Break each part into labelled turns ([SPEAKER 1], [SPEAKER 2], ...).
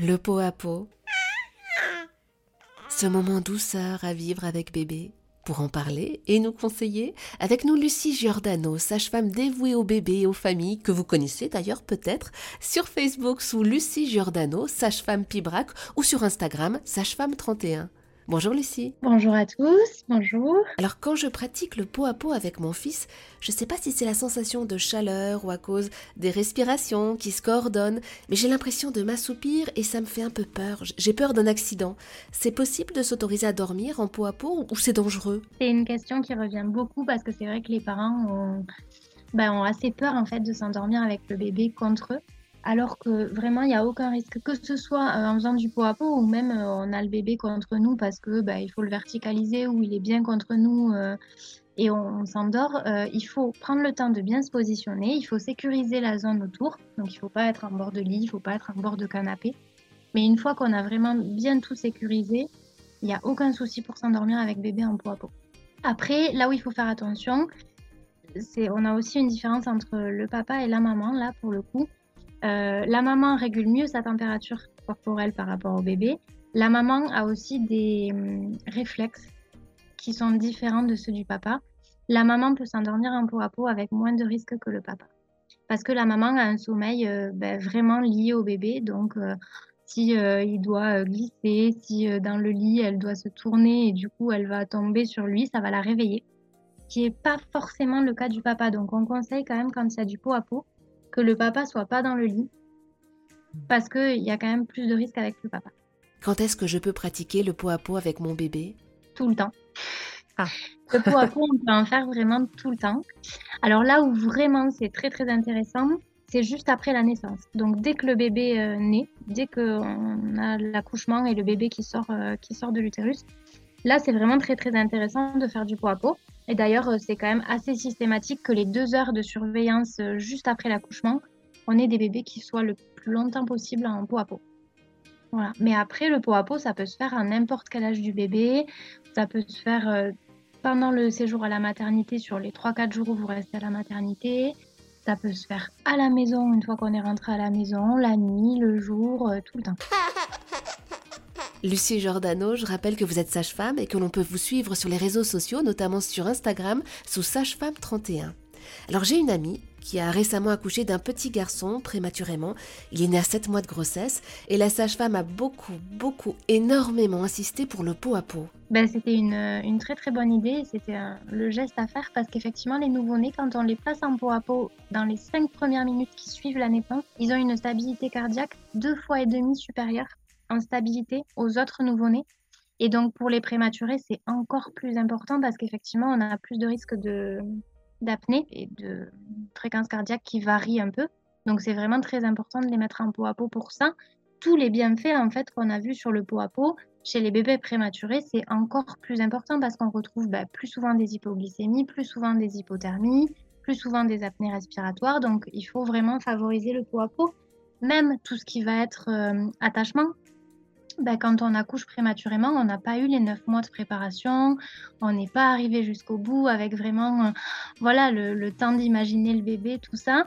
[SPEAKER 1] Le pot à pot. Ce moment douceur à vivre avec bébé. Pour en parler et nous conseiller, avec nous Lucie Giordano, sage-femme dévouée aux bébés et aux familles, que vous connaissez d'ailleurs peut-être, sur Facebook sous Lucie Giordano, sage-femme Pibrac, ou sur Instagram, sage-femme 31. Bonjour Lucie.
[SPEAKER 2] Bonjour à tous, bonjour.
[SPEAKER 1] Alors quand je pratique le pot à pot avec mon fils, je ne sais pas si c'est la sensation de chaleur ou à cause des respirations qui se coordonnent, mais j'ai l'impression de m'assoupir et ça me fait un peu peur. J'ai peur d'un accident. C'est possible de s'autoriser à dormir en pot à pot ou c'est dangereux?
[SPEAKER 2] C'est une question qui revient beaucoup parce que c'est vrai que les parents ont, ben, ont assez peur en fait de s'endormir avec le bébé contre eux alors que vraiment il n'y a aucun risque, que ce soit euh, en faisant du pot à pot ou même euh, on a le bébé contre nous parce que bah, il faut le verticaliser ou il est bien contre nous euh, et on, s'endort. il faut prendre le temps de bien se positionner, il faut sécuriser la zone autour, donc il ne faut pas être en bord de lit, il ne faut pas être en bord de canapé. Mais une fois qu'on a vraiment bien tout sécurisé, il n'y a aucun souci pour s'endormir avec bébé en pot à pot. Après, là où il faut faire attention, c'est on a aussi une différence entre le papa et la maman là pour le coup. Euh, la maman régule mieux sa température corporelle par rapport au bébé. La maman a aussi des hum, réflexes qui sont différents de ceux du papa. La maman peut s'endormir en peau à peau avec moins de risques que le papa. Parce que la maman a un sommeil euh, ben, vraiment lié au bébé. Donc, euh, si il doit glisser, si dans le lit elle doit se tourner et du coup elle va tomber sur lui, ça va la réveiller. Ce qui n'est pas forcément le cas du papa. Donc, on conseille quand même quand il y a du pot à peau que le papa soit pas dans le lit parce qu'il y a quand même plus de risques avec le papa.
[SPEAKER 1] Quand est-ce que je peux pratiquer le pot à pot avec mon bébé?
[SPEAKER 2] Tout le temps. Ah. Le pot à pot, on peut en faire vraiment tout le temps. Alors là où vraiment c'est très très intéressant, c'est juste après la naissance. Donc dès que le bébé euh, naît, dès qu'on a l'accouchement et le bébé qui sort, euh, qui sort de l'utérus, là c'est vraiment très très intéressant de faire du pot à pot. Et d'ailleurs, euh, c'est quand même assez systématique que les deux heures de surveillance euh, juste après l'accouchement, on ait des bébés qui soient le plus longtemps possible en peau à peau. Voilà. Mais après, le pot à peau, ça peut se faire à n'importe quel âge du bébé. Ça peut se faire euh, pendant le séjour à la maternité, sur les 3-4 jours où vous restez à la maternité. Ça peut se faire à la maison, une fois qu'on est rentré à la maison, la nuit, le jour, tout le temps.
[SPEAKER 1] Lucie Giordano, je rappelle que vous êtes sage-femme et que l'on peut vous suivre sur les réseaux sociaux, notamment sur Instagram, sous sagefemme31. Alors j'ai une amie qui a récemment accouché d'un petit garçon prématurément. Il est né à 7 mois de grossesse et la sage-femme a beaucoup, beaucoup, énormément insisté pour le pot à pot.
[SPEAKER 2] Ben, c'était une, une, très très bonne idée, c'était le geste à faire parce qu'effectivement les nouveau-nés, quand on les place en pot à pot dans les 5 premières minutes qui suivent la naissance, ils ont une stabilité cardiaque deux fois et demi supérieure en stabilité aux autres nouveau-nés. Et donc pour les prématurés, c'est encore plus important parce qu'effectivement, on a plus de risques de d'apnée et de fréquence cardiaque qui varient un peu. Donc c'est vraiment très important de les mettre en pot à pot pour ça. Tous les bienfaits en fait qu'on a vus sur le pot à pot chez les bébés prématurés, c'est encore plus important parce qu'on retrouve bah, plus souvent des hypoglycémies, plus souvent des hypothermies, plus souvent des apnées respiratoires. Donc il faut vraiment favoriser le pot à pot. Même tout ce qui va être euh, attachement, bah, quand on accouche prématurément, on n'a pas eu les neuf mois de préparation, on n'est pas arrivé jusqu'au bout avec vraiment euh, voilà, le, temps d'imaginer le bébé, tout ça.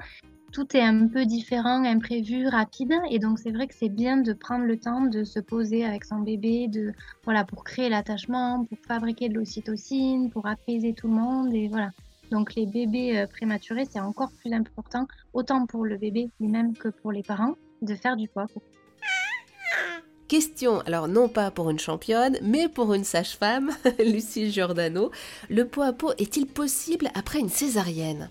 [SPEAKER 2] Tout est un peu différent, imprévu, rapide. Et donc, c'est vrai que c'est bien de prendre le temps de se poser avec son bébé, de, voilà, pour créer l'attachement, pour fabriquer de l'ocytocine, pour apaiser tout le monde. Et voilà. Donc, les bébés euh, prématurés, c'est encore plus important, autant pour le bébé lui-même que pour les parents, de faire du poids.
[SPEAKER 1] Question, alors non pas pour une championne, mais pour une sage-femme, Lucie Giordano. Le pot à pot est-il possible après une césarienne?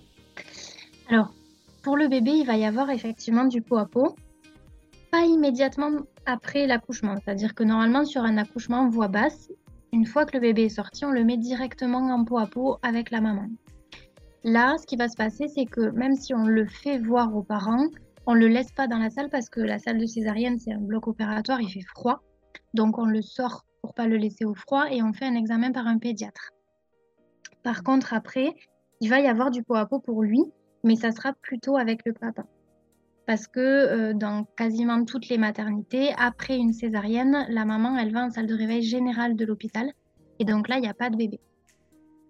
[SPEAKER 2] Alors, pour le bébé, il va y avoir effectivement du pot à pot, pas immédiatement après l'accouchement. C'est-à-dire que normalement, sur un accouchement en voie basse, une fois que le bébé est sorti, on le met directement en pot à pot avec la maman. Là, ce qui va se passer, c'est que même si on le fait voir aux parents, on le laisse pas dans la salle parce que la salle de césarienne, c'est un bloc opératoire, il fait froid. Donc on le sort pour pas le laisser au froid et on fait un examen par un pédiatre. Par contre, après, il va y avoir du pot à pot pour lui, mais ça sera plutôt avec le papa. Parce que euh, dans quasiment toutes les maternités, après une césarienne, la maman, elle va en salle de réveil générale de l'hôpital. Et donc là, il n'y a pas de bébé.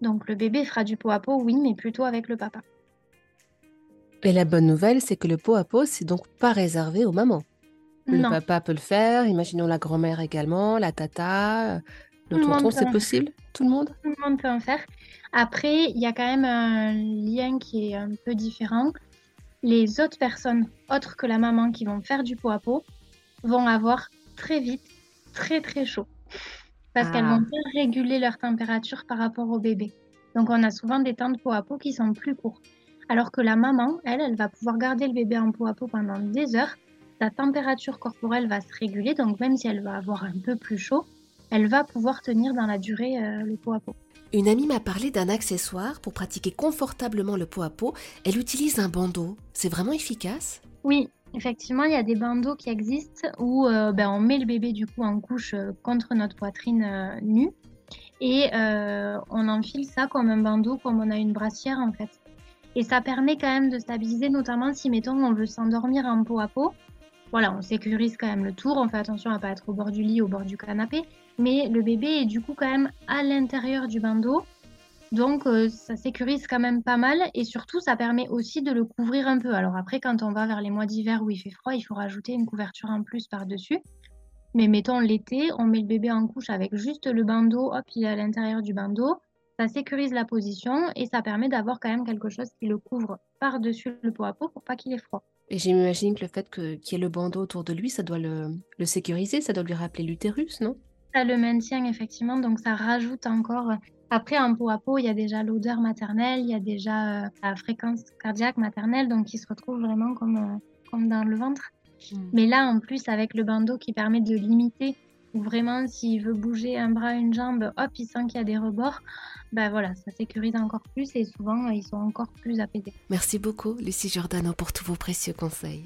[SPEAKER 2] Donc le bébé fera du pot à pot, oui, mais plutôt avec le papa.
[SPEAKER 1] Et la bonne nouvelle, c'est que le pot à pot, c'est donc pas réservé aux mamans. Le papa peut le faire, imaginons la grand-mère également, la tata, le tonton, c'est possible? Tout le monde?
[SPEAKER 2] Tout le monde peut en faire. Après, il y a quand même un lien qui est un peu différent. Les autres personnes, autres que la maman, qui vont faire du pot à pot, vont avoir très vite très très chaud. Parce qu'elles ah. vont bien réguler leur température par rapport au bébé. Donc on a souvent des temps de pot à pot qui sont plus courts. Alors que la maman, elle, elle va pouvoir garder le bébé en pot à pot pendant des heures. Sa température corporelle va se réguler, donc même si elle va avoir un peu plus chaud, elle va pouvoir tenir dans la durée euh, le pot à pot.
[SPEAKER 1] Une amie m'a parlé d'un accessoire pour pratiquer confortablement le pot à pot. Elle utilise un bandeau. C'est vraiment efficace?
[SPEAKER 2] Oui, effectivement, il y a des bandeaux qui existent où euh, ben, on met le bébé du coup en couche euh, contre notre poitrine nue et on enfile ça comme un bandeau, comme on a une brassière en fait. Et ça permet quand même de stabiliser, notamment si, mettons, on veut s'endormir en pot à pot. Voilà, on sécurise quand même le tour, on fait attention à pas être au bord du lit, au bord du canapé, mais le bébé est du coup quand même à l'intérieur du bandeau, donc euh, ça sécurise quand même pas mal et surtout ça permet aussi de le couvrir un peu. Alors après, quand on va vers les mois d'hiver où il fait froid, il faut rajouter une couverture en plus par-dessus. Mais mettons l'été, on met le bébé en couche avec juste le bandeau, hop, il est à l'intérieur du bandeau ça sécurise la position et ça permet d'avoir quand même quelque chose qui le couvre par-dessus le pot à pot pour pas qu'il ait froid.
[SPEAKER 1] Et j'imagine que le fait qu'il y ait le bandeau autour de lui, ça doit le, sécuriser, ça doit lui rappeler l'utérus, non?
[SPEAKER 2] Ça le maintient effectivement, donc ça rajoute encore. Après, en pot à pot, il y a déjà l'odeur maternelle, il y a déjà euh, la fréquence cardiaque maternelle, donc qui se retrouve vraiment comme, euh, comme dans le ventre. Hmm. Mais là, en plus, avec le bandeau qui permet de limiter vraiment s'il veut bouger un bras, une jambe, hop, il sent qu'il y a des rebords, ben voilà, ça sécurise encore plus et souvent ils sont encore plus apaisés.
[SPEAKER 1] Merci beaucoup Lucie Giordano pour tous vos précieux conseils.